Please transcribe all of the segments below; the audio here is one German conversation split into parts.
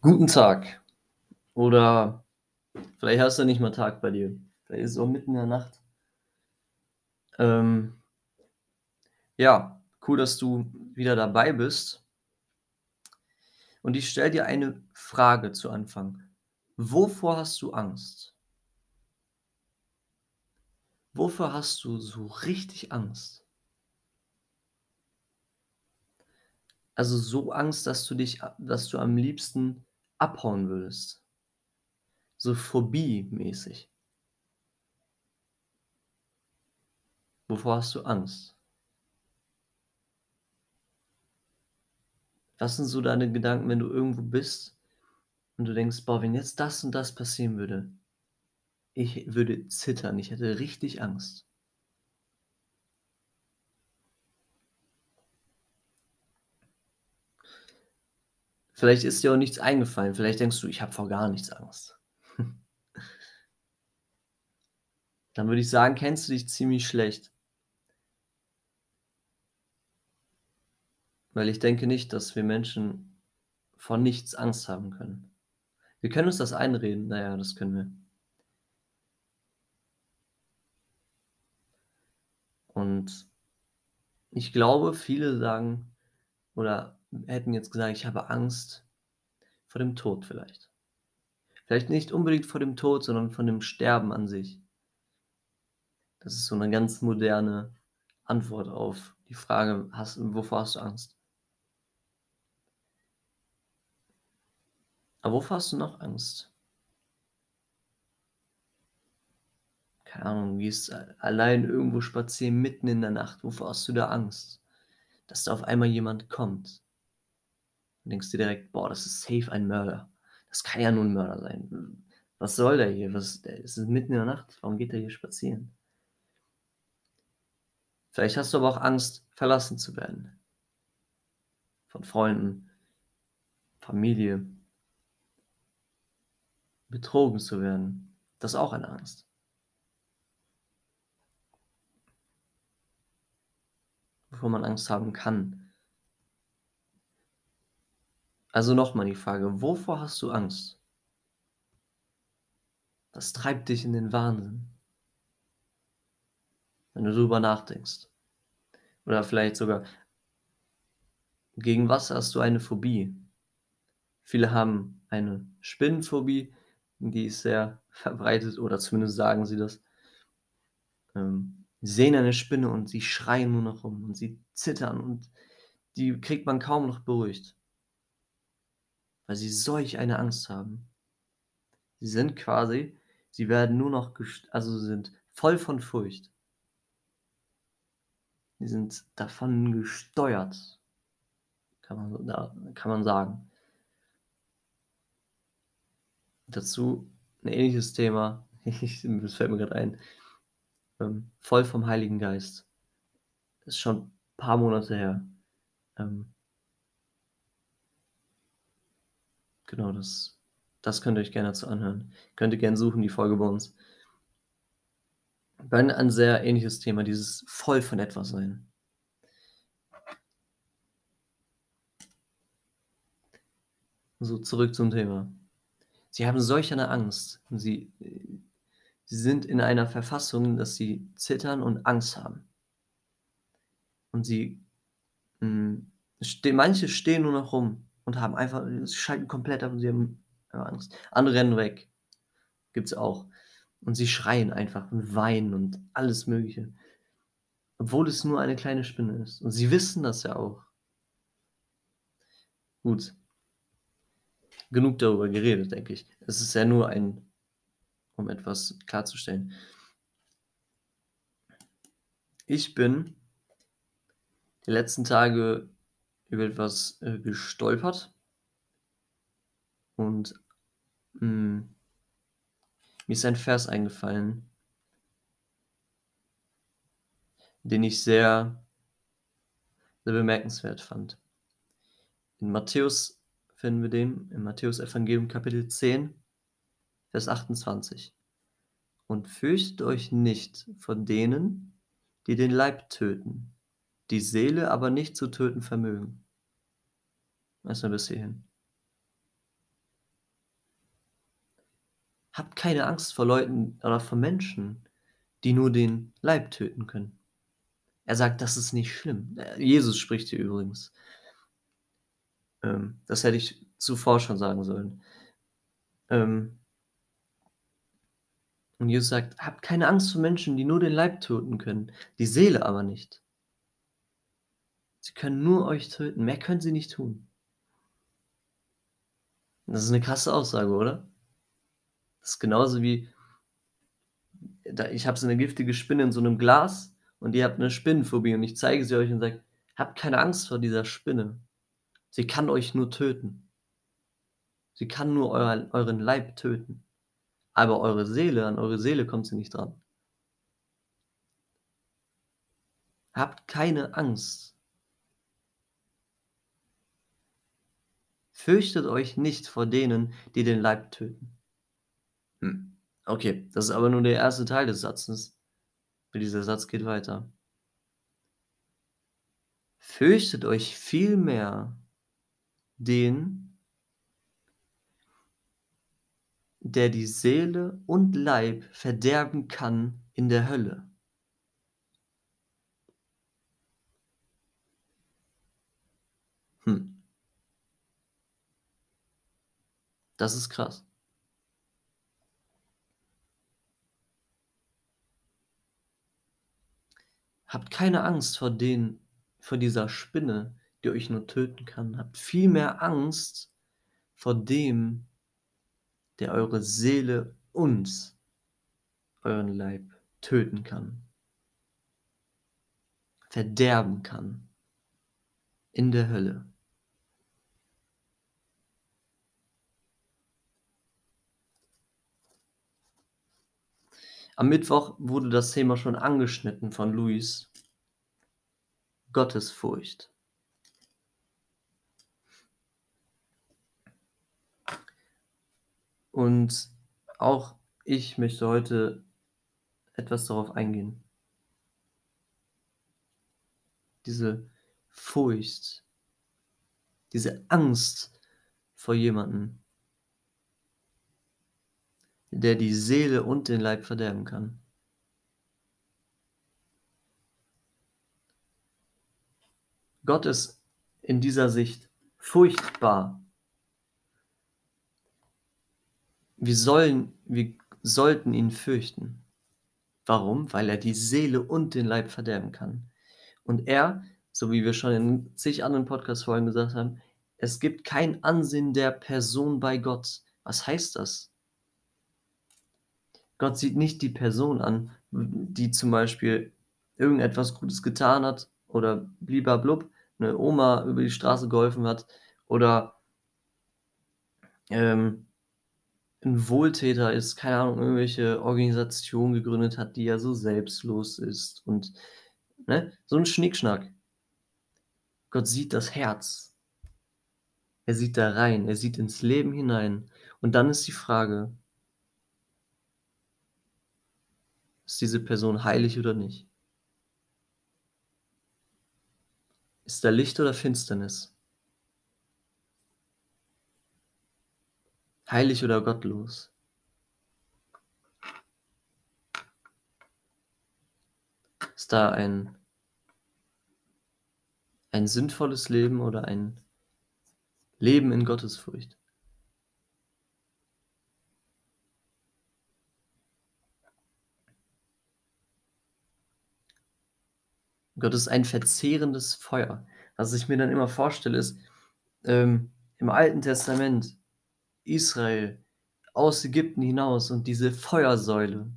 Guten Tag. Oder vielleicht hast du nicht mal Tag bei dir. Vielleicht ist es auch mitten in der Nacht. Ähm, ja, cool, dass du wieder dabei bist. Und ich stelle dir eine Frage zu Anfang. Wovor hast du Angst? Wofür hast du so richtig Angst? Also so Angst, dass du dich, dass du am liebsten abhauen würdest. So Phobie-mäßig. Wovor hast du Angst? Was sind so deine Gedanken, wenn du irgendwo bist und du denkst, boah, wenn jetzt das und das passieren würde, ich würde zittern, ich hätte richtig Angst. Vielleicht ist dir auch nichts eingefallen. Vielleicht denkst du, ich habe vor gar nichts Angst. Dann würde ich sagen, kennst du dich ziemlich schlecht. Weil ich denke nicht, dass wir Menschen vor nichts Angst haben können. Wir können uns das einreden. Naja, das können wir. Und ich glaube, viele sagen oder hätten jetzt gesagt, ich habe Angst vor dem Tod vielleicht. Vielleicht nicht unbedingt vor dem Tod, sondern von dem Sterben an sich. Das ist so eine ganz moderne Antwort auf die Frage, hast, wovor hast du Angst? Aber wovor hast du noch Angst? Keine Ahnung, gehst allein irgendwo spazieren mitten in der Nacht. Wovor hast du da Angst? Dass da auf einmal jemand kommt und denkst dir direkt, boah, das ist safe ein Mörder. Das kann ja nur ein Mörder sein. Was soll der hier? Was, der ist mitten in der Nacht. Warum geht er hier spazieren? Vielleicht hast du aber auch Angst, verlassen zu werden. Von Freunden, Familie. Betrogen zu werden. Das ist auch eine Angst. Wovor man Angst haben kann. Also nochmal die Frage, wovor hast du Angst? Was treibt dich in den Wahnsinn? Wenn du darüber nachdenkst. Oder vielleicht sogar, gegen was hast du eine Phobie? Viele haben eine Spinnenphobie, die ist sehr verbreitet, oder zumindest sagen sie das. Ähm, sie sehen eine Spinne und sie schreien nur noch rum und sie zittern und die kriegt man kaum noch beruhigt weil sie solch eine Angst haben. Sie sind quasi, sie werden nur noch, also sind voll von Furcht. Sie sind davon gesteuert, kann man, da, kann man sagen. Dazu ein ähnliches Thema, das fällt mir gerade ein, ähm, voll vom Heiligen Geist. Das ist schon ein paar Monate her. Ähm, Genau, das, das könnt ihr euch gerne dazu anhören. Könnt ihr gerne suchen, die Folge bei uns. Bei ein sehr ähnliches Thema, dieses voll von etwas sein. So, zurück zum Thema. Sie haben solch eine Angst. Sie, sie sind in einer Verfassung, dass sie zittern und Angst haben. Und sie, mh, hm, ste manche stehen nur noch rum und haben einfach, sie schalten komplett ab und sie haben Angst. Andere rennen weg. Gibt's auch. Und sie schreien einfach und weinen und alles Mögliche. Obwohl es nur eine kleine Spinne ist. Und sie wissen das ja auch. Gut. Genug darüber geredet, denke ich. Es ist ja nur ein, um etwas klarzustellen. Ich bin die letzten Tage über etwas äh, gestolpert und mh, hm, mir ist ein Vers eingefallen, den ich sehr, sehr bemerkenswert fand. In Matthäus finden wir den, im Matthäus Evangelium Kapitel 10, Vers 28. Und fürchtet euch nicht vor denen, die den Leib töten, die Seele aber nicht zu töten vermögen. Erstmal bis hierhin. Habt keine Angst vor Leuten oder vor Menschen, die nur den Leib töten können. Er sagt, das ist nicht schlimm. Jesus spricht hier übrigens. Ähm, das hätte ich zuvor schon sagen sollen. Ähm, und Jesus sagt, habt keine Angst vor Menschen, die nur den Leib töten können, die Seele aber nicht. Sie können nur euch töten, mehr können sie nicht tun. Das ist eine krasse Aussage, oder? Das ist genauso wie, ich habe so eine giftige Spinne in so einem Glas und ihr habt eine Spinnenphobie und ich zeige sie euch und sage, habt keine Angst vor dieser Spinne. Sie kann euch nur töten. Sie kann nur euer, euren Leib töten. Aber eure Seele, an eure Seele kommt sie nicht dran. Habt keine Angst. Fürchtet euch nicht vor denen, die den Leib töten. Hm. Okay, das ist aber nur der erste Teil des Satzes. Dieser Satz geht weiter. Fürchtet euch vielmehr den, der die Seele und Leib verderben kann in der Hölle. Hm. Das ist krass. Habt keine Angst vor den, vor dieser Spinne, die euch nur töten kann. Habt vielmehr Angst vor dem, der eure Seele und euren Leib töten kann, verderben kann in der Hölle. Am Mittwoch wurde das Thema schon angeschnitten von Luis. Gottesfurcht. Und auch ich möchte heute etwas darauf eingehen. Diese Furcht, diese Angst vor jemandem, der die Seele und den Leib verderben kann. Gott ist in dieser Sicht furchtbar. Wir sollen, wir sollten ihn fürchten. Warum? Weil er die Seele und den Leib verderben kann. Und er, so wie wir schon in zig anderen Podcast-Folgen gesagt haben, es gibt kein Ansehen der Person bei Gott. Was heißt das? Gott sieht nicht die Person an, die zum Beispiel irgendetwas Gutes getan hat oder blub, eine Oma über die Straße geholfen hat oder ähm, ein Wohltäter ist, keine Ahnung, irgendwelche Organisation gegründet hat, die ja so selbstlos ist und ne, so ein Schnickschnack. Gott sieht das Herz. Er sieht da rein, er sieht ins Leben hinein. Und dann ist die Frage, Ist diese Person heilig oder nicht? Ist da Licht oder Finsternis? Heilig oder gottlos? Ist da ein, ein sinnvolles Leben oder ein Leben in Gottesfurcht? Gott ist ein verzehrendes Feuer. Was ich mir dann immer vorstelle, ist ähm, im Alten Testament Israel aus Ägypten hinaus und diese Feuersäule,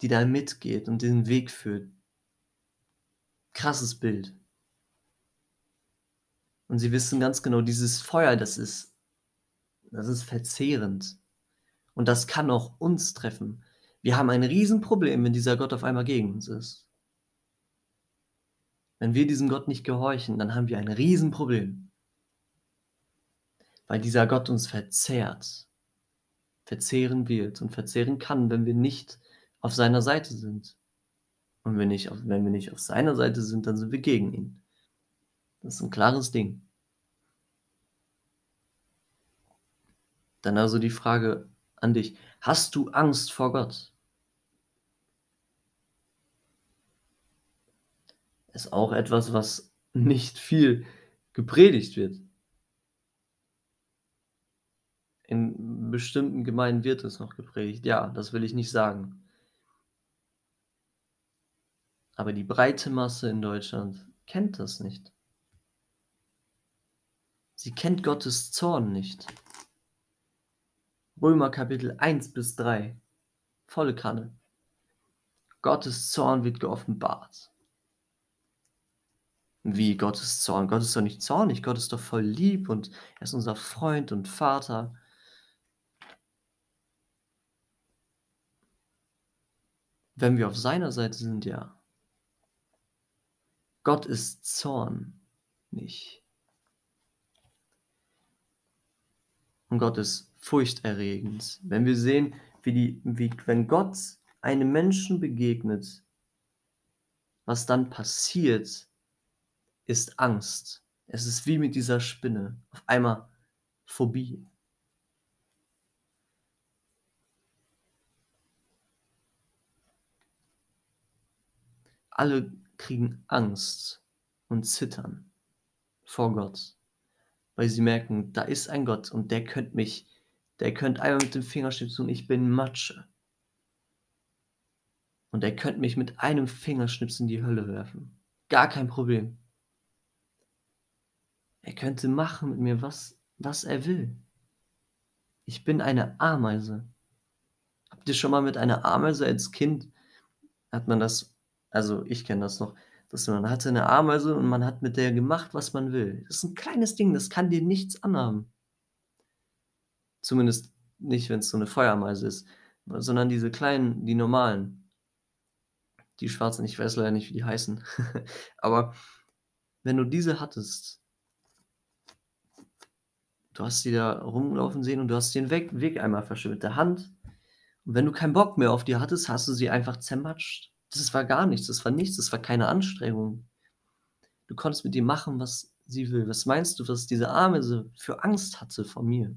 die da mitgeht und den Weg führt. Krasses Bild. Und sie wissen ganz genau, dieses Feuer, das ist, das ist verzehrend. Und das kann auch uns treffen. Wir haben ein Riesenproblem, wenn dieser Gott auf einmal gegen uns ist. Wenn wir diesem Gott nicht gehorchen, dann haben wir ein Riesenproblem. Weil dieser Gott uns verzehrt, verzehren wird und verzehren kann, wenn wir nicht auf seiner Seite sind. Und wenn, nicht auf, wenn wir nicht auf seiner Seite sind, dann sind wir gegen ihn. Das ist ein klares Ding. Dann also die Frage, an dich. Hast du Angst vor Gott? Ist auch etwas, was nicht viel gepredigt wird. In bestimmten Gemeinden wird es noch gepredigt. Ja, das will ich nicht sagen. Aber die breite Masse in Deutschland kennt das nicht. Sie kennt Gottes Zorn nicht. Römer Kapitel 1 bis 3. Volle Kanne. Gottes Zorn wird geoffenbart. Wie Gottes Zorn? Gott ist doch nicht zornig, Gott ist doch voll lieb und er ist unser Freund und Vater. Wenn wir auf seiner Seite sind, ja. Gott ist Zorn, nicht. Und Gott ist furchterregend. Wenn wir sehen, wie die, wie, wenn Gott einem Menschen begegnet, was dann passiert, ist Angst. Es ist wie mit dieser Spinne. Auf einmal Phobie. Alle kriegen Angst und zittern vor Gott, weil sie merken, da ist ein Gott und der könnte mich, der könnte einmal mit dem Fingerschnips tun, ich bin Matsche. Und er könnte mich mit einem Fingerschnips in die Hölle werfen. Gar kein Problem. Er könnte machen mit mir, was, was er will. Ich bin eine Ameise. Habt ihr schon mal mit einer Ameise als Kind, hat man das, also ich kenne das noch, dass man hatte eine Ameise und man hat mit der gemacht, was man will. Das ist ein kleines Ding, das kann dir nichts anhaben. Zumindest nicht, wenn es so eine Feuerameise ist, sondern diese kleinen, die normalen. Die schwarzen, ich weiß leider nicht, wie die heißen. Aber wenn du diese hattest, Du hast sie da rumlaufen sehen und du hast den Weg, Weg einmal verschwimmt mit der Hand. Und wenn du keinen Bock mehr auf die hattest, hast du sie einfach zermatscht. Das war gar nichts, das war nichts, das war keine Anstrengung. Du konntest mit ihr machen, was sie will. Was meinst du, was diese Arme für Angst hatte vor mir?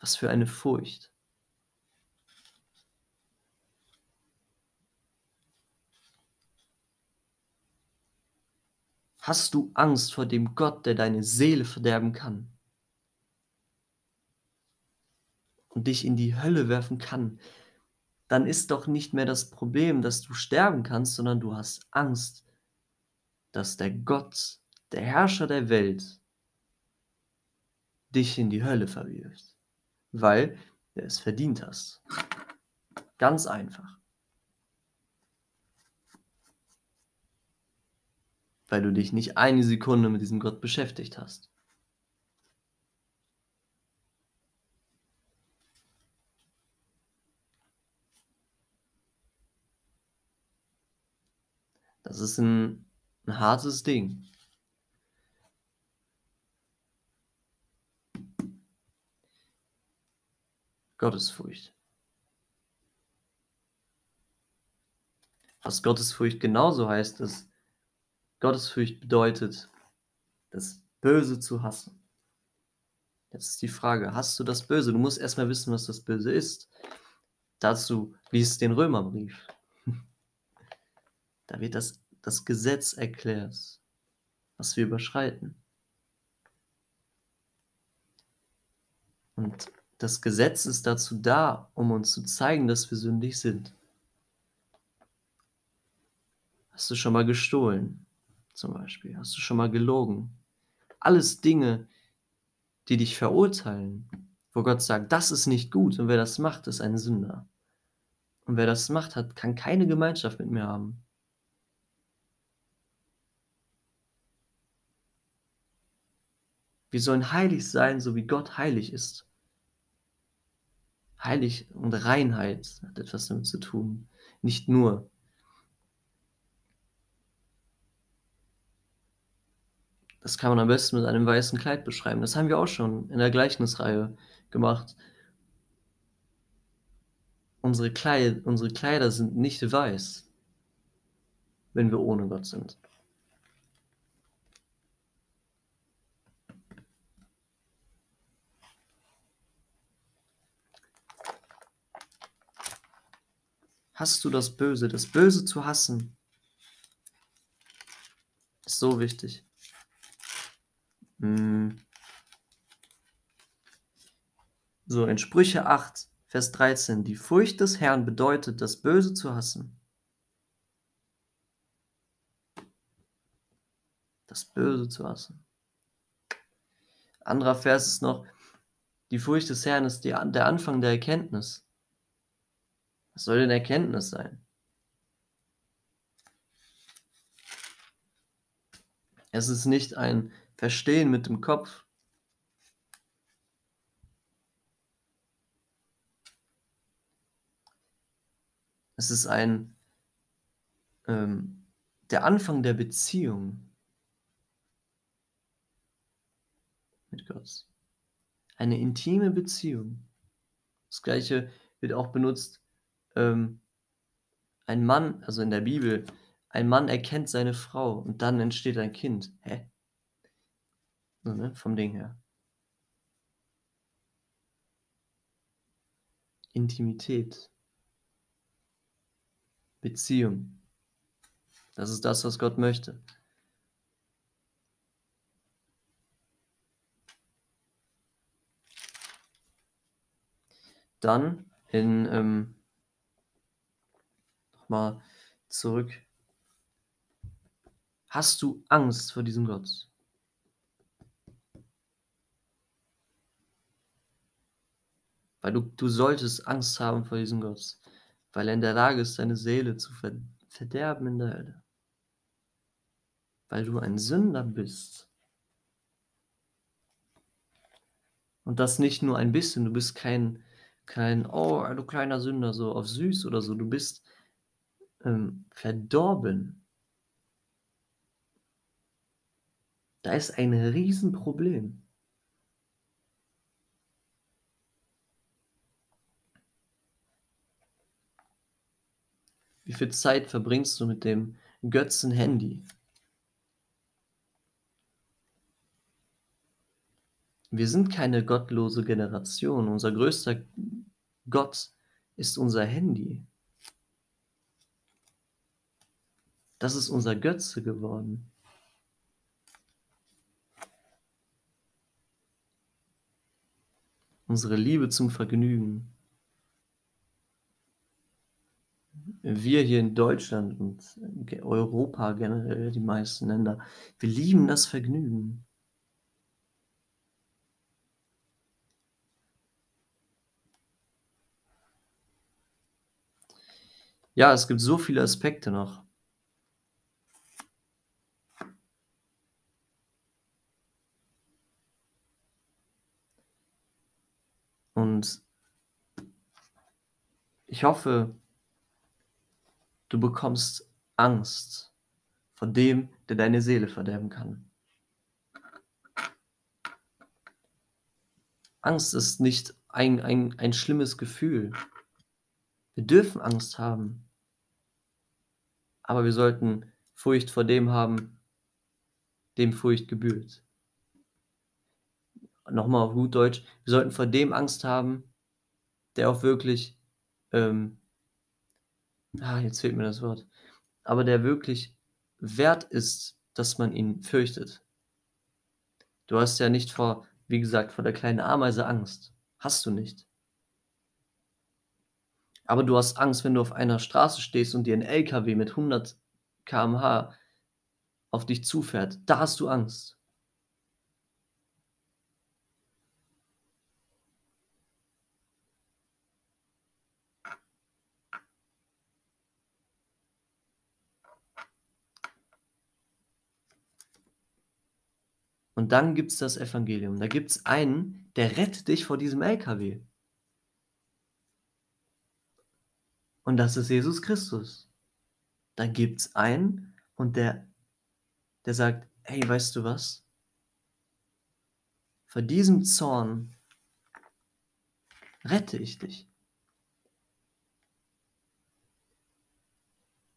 Was für eine Furcht. Hast du Angst vor dem Gott, der deine Seele verderben kann? Und dich in die Hölle werfen kann? Dann ist doch nicht mehr das Problem, dass du sterben kannst, sondern du hast Angst, dass der Gott, der Herrscher der Welt, dich in die Hölle verwirft, weil du es verdient hast. Ganz einfach. Weil du dich nicht eine Sekunde mit diesem Gott beschäftigt hast. Das ist ein, ein hartes Ding. Gottesfurcht. Was Gottesfurcht genauso heißt, ist, Gottesfurcht bedeutet, das Böse zu hassen. Jetzt ist die Frage, hast du das Böse? Du musst erstmal wissen, was das Böse ist. Dazu liest den Römerbrief. Da wird das, das Gesetz erklärt, was wir überschreiten. Und das Gesetz ist dazu da, um uns zu zeigen, dass wir sündig sind. Hast du schon mal gestohlen? Zum Beispiel? Hast du schon mal gelogen? Alles Dinge, die dich verurteilen, wo Gott sagt, das ist nicht gut und wer das macht, ist ein Sünder. Und wer das macht, hat, kann keine Gemeinschaft mit mir haben. Wir sollen heilig sein, so wie Gott heilig ist. Heilig und Reinheit hat etwas damit zu tun. Nicht nur Das kann man am besten mit einem weißen Kleid beschreiben. Das haben wir auch schon in der Gleichnisreihe gemacht. Unsere, Kleid unsere Kleider sind nicht weiß, wenn wir ohne Gott sind. Hast du das Böse? Das Böse zu hassen ist so wichtig. Hm. So, in Sprüche 8, Vers 13. Die Furcht des Herrn bedeutet, das Böse zu hassen. Das Böse zu hassen. Anderer Vers ist noch, die Furcht des Herrn ist die, der Anfang der Erkenntnis. Was soll denn Erkenntnis sein? Es ist nicht ein Verstehen mit dem Kopf. Es ist ein ähm, der Anfang der Beziehung mit Gott. Eine intime Beziehung. Das gleiche wird auch benutzt ähm, ein Mann, also in der Bibel, ein Mann erkennt seine Frau und dann entsteht ein Kind. Hä? Ne? Vom Ding her. Intimität. Beziehung. Das ist das, was Gott möchte. Dann in ähm, mal zurück. Hast du Angst vor diesem Gott? Weil du, du solltest Angst haben vor diesem Gott, weil er in der Lage ist, deine Seele zu verderben in der Hölle. Weil du ein Sünder bist. Und das nicht nur ein bisschen, du bist kein, kein, oh, du kleiner Sünder, so auf süß oder so. Du bist ähm, verdorben. Da ist ein Riesenproblem. Viel Zeit verbringst du mit dem Götzen-Handy? Wir sind keine gottlose Generation. Unser größter Gott ist unser Handy. Das ist unser Götze geworden. Unsere Liebe zum Vergnügen. Wir hier in Deutschland und Europa generell, die meisten Länder, wir lieben das Vergnügen. Ja, es gibt so viele Aspekte noch. Und ich hoffe, du bekommst Angst vor dem, der deine Seele verderben kann. Angst ist nicht ein, ein, ein schlimmes Gefühl. Wir dürfen Angst haben. Aber wir sollten Furcht vor dem haben, dem Furcht gebührt nochmal auf gut Deutsch, wir sollten vor dem Angst haben, der auch wirklich, ähm, ah, jetzt fehlt mir das Wort, aber der wirklich wert ist, dass man ihn fürchtet. Du hast ja nicht vor, wie gesagt, vor der kleinen Ameise Angst. Hast du nicht. Aber du hast Angst, wenn du auf einer Straße stehst und dir ein LKW mit 100 km/h auf dich zufährt. Da hast du Angst. Und dann gibt es das Evangelium. Da gibt es einen, der rettet dich vor diesem LKW. Und das ist Jesus Christus. Da gibt es einen und der, der sagt, hey, weißt du was? Vor diesem Zorn rette ich dich.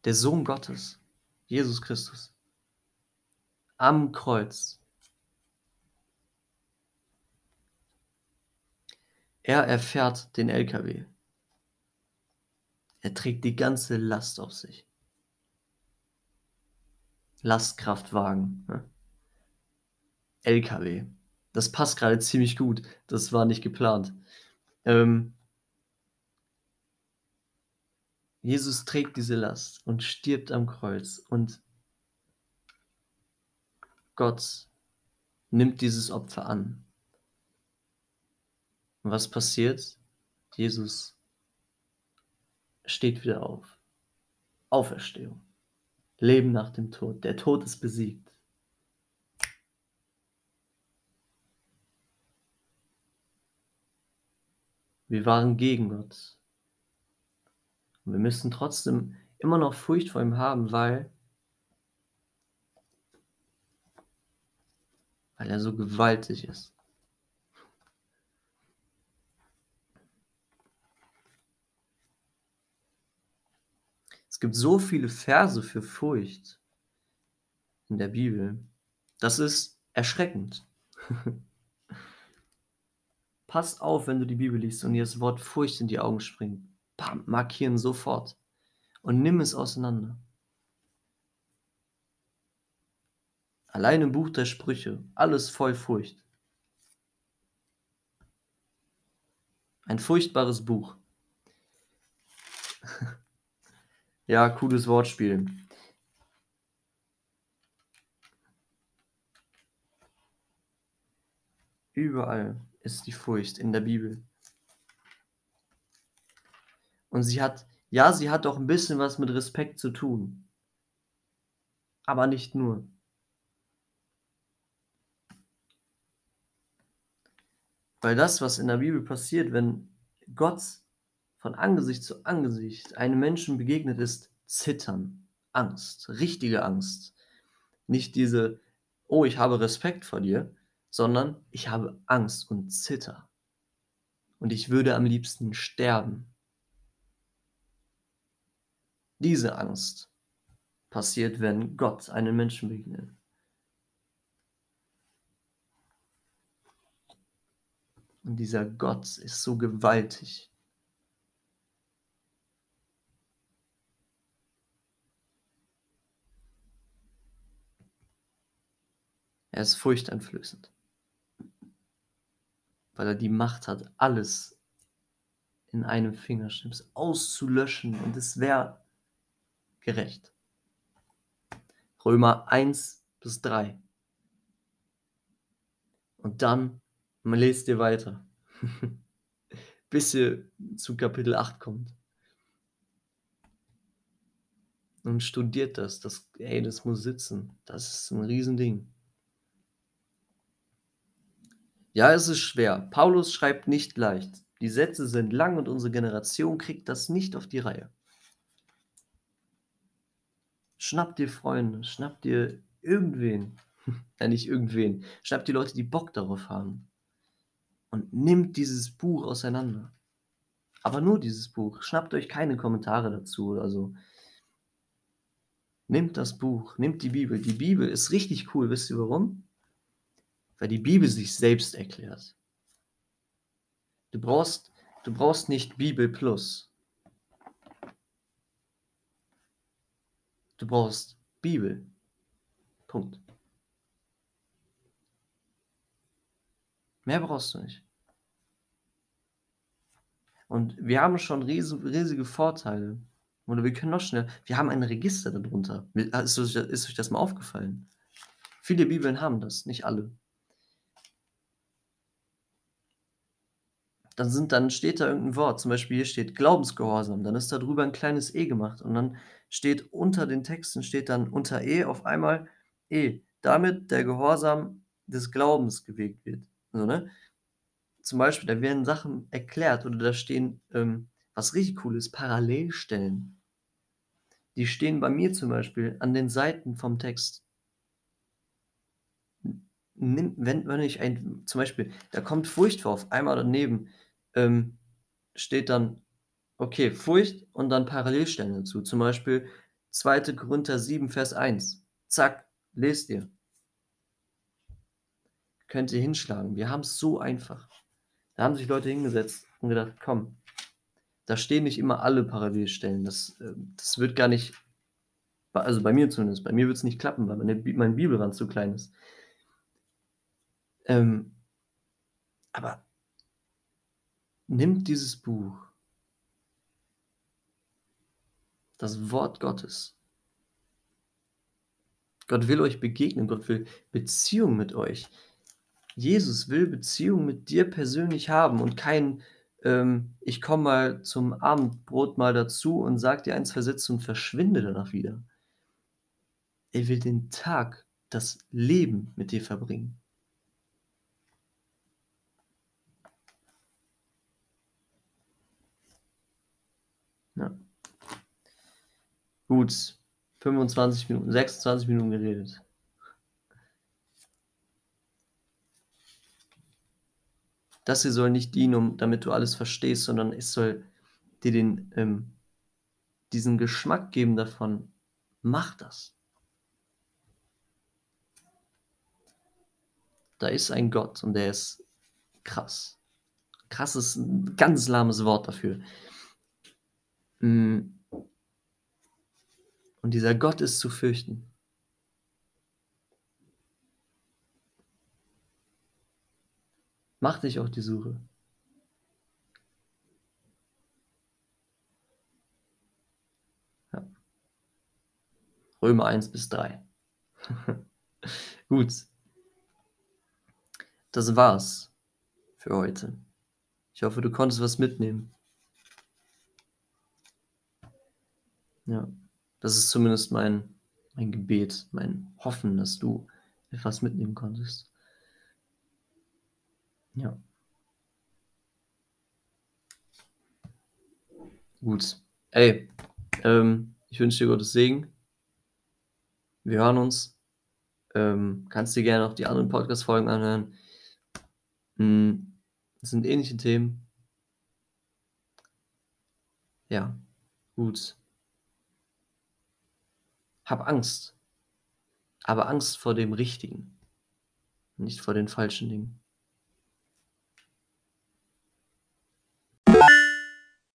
Der Sohn Gottes, Jesus Christus, am Kreuz Er erfährt den LKW. Er trägt die ganze Last auf sich. Lastkraftwagen. Ne? LKW. Das passt gerade ziemlich gut. Das war nicht geplant. Ähm, Jesus trägt diese Last und stirbt am Kreuz und Gott nimmt dieses Opfer an. Und was passiert? Jesus steht wieder auf. Auferstehung. Leben nach dem Tod. Der Tod ist besiegt. Wir waren gegen Gott. Und wir müssen trotzdem immer noch Furcht vor ihm haben, weil, weil er so gewaltig ist. Gibt so viele Verse für Furcht in der Bibel. Das ist erschreckend. Pass auf, wenn du die Bibel liest und dir das Wort Furcht in die Augen springt. Bam, markieren sofort und nimm es auseinander. Allein im Buch der Sprüche, alles voll Furcht. Ein furchtbares Buch. Ja, cooles Wortspiel. Überall ist die Furcht in der Bibel. Und sie hat, ja, sie hat auch ein bisschen was mit Respekt zu tun. Aber nicht nur. Weil das, was in der Bibel passiert, wenn Gott von Angesicht zu Angesicht einem Menschen begegnet, ist Zittern, Angst, richtige Angst. Nicht diese, oh, ich habe Respekt vor dir, sondern ich habe Angst und Zitter. Und ich würde am liebsten sterben. Diese Angst passiert, wenn Gott einen Menschen begegnet. Und dieser Gott ist so gewaltig. Er ist furchteinflößend, weil er die Macht hat, alles in einem Fingerschnips auszulöschen und es wäre gerecht. Römer 1 bis 3. Und dann, man lest ihr weiter, bis ihr zu Kapitel 8 kommt. Und studiert das. das. Ey, das muss sitzen. Das ist ein Riesending. Ja, es ist schwer. Paulus schreibt nicht leicht. Die Sätze sind lang und unsere Generation kriegt das nicht auf die Reihe. Schnapp dir Freunde, schnapp dir irgendwen. ja, nicht irgendwen. Schnapp dir Leute, die Bock darauf haben. Und nimmt dieses Buch auseinander. Aber nur dieses Buch. Schnappt euch keine Kommentare dazu. Also nehmt das Buch, nehmt die Bibel. Die Bibel ist richtig cool. Wisst ihr warum? Weil die Bibel sich selbst erklärt. Du brauchst, du brauchst nicht Bibel Plus. Du brauchst Bibel. Punkt. Mehr brauchst du nicht. Und wir haben schon riesige Vorteile. Oder wir können noch schnell. Wir haben ein Register darunter. Ist euch, ist euch das mal aufgefallen? Viele Bibeln haben das, nicht alle. Dann, sind, dann steht da irgendein Wort, zum Beispiel hier steht Glaubensgehorsam, dann ist da drüber ein kleines E gemacht und dann steht unter den Texten, steht dann unter E auf einmal E, damit der Gehorsam des Glaubens gewegt wird. Also, ne? Zum Beispiel, da werden Sachen erklärt oder da stehen, ähm, was richtig cool ist, Parallelstellen. Die stehen bei mir zum Beispiel an den Seiten vom Text. Nimm, wenn, wenn ich ein, zum Beispiel, da kommt Furcht vor, auf einmal daneben ähm, steht dann Okay, Furcht und dann Parallelstellen dazu. Zum Beispiel 2. Korinther 7, Vers 1. Zack, lest ihr. Könnt ihr hinschlagen. Wir haben es so einfach. Da haben sich Leute hingesetzt und gedacht, komm, Da stehen nicht immer alle Parallelstellen. Das, äh das wird gar nicht also, bei mir zumindest. Bei mir wird's nicht klappen, weil meine mein Bibelrand zu klein ist. Ähm aber nimmt dieses Buch das Wort Gottes Gott will euch begegnen, Gott will Beziehung mit euch. Jesus will Beziehung mit dir persönlich haben und kein, ähm: „Ich komme mal zum Abendbrot mal dazu und sage dir 1, 2 Sätze und verschwinde danach wieder.“ Er will den Tag, das Leben mit dir verbringen. Ja. Gut, 25 Minuten, 26 Minuten geredet. Das hier soll nicht dienen, um damit du alles verstehst, sondern es soll dir den ähm, diesen Geschmack geben davon: Mach das. Da ist ein Gott und der ist krass. Krass ist 'n ganz lahmes Wort dafür. Hm. Und dieser Gott ist zu fürchten. Mach dich auf die Suche. Ja. Römer 1 bis 3. Gut. Das war's für heute. Ich hoffe, du konntest was mitnehmen. Ja, das ist zumindest mein mein Gebet, mein Hoffen, dass du etwas mitnehmen konntest. Ja. Gut. Ey, ähm, ich wünsche dir Gottes Segen. Wir hören uns. Ähm, kannst dir gerne auch die anderen Podcast-Folgen anhören. Hm, das sind ähnliche Themen. Ja, gut. Hab Angst. Aber Angst vor dem Richtigen, nicht vor den falschen Dingen.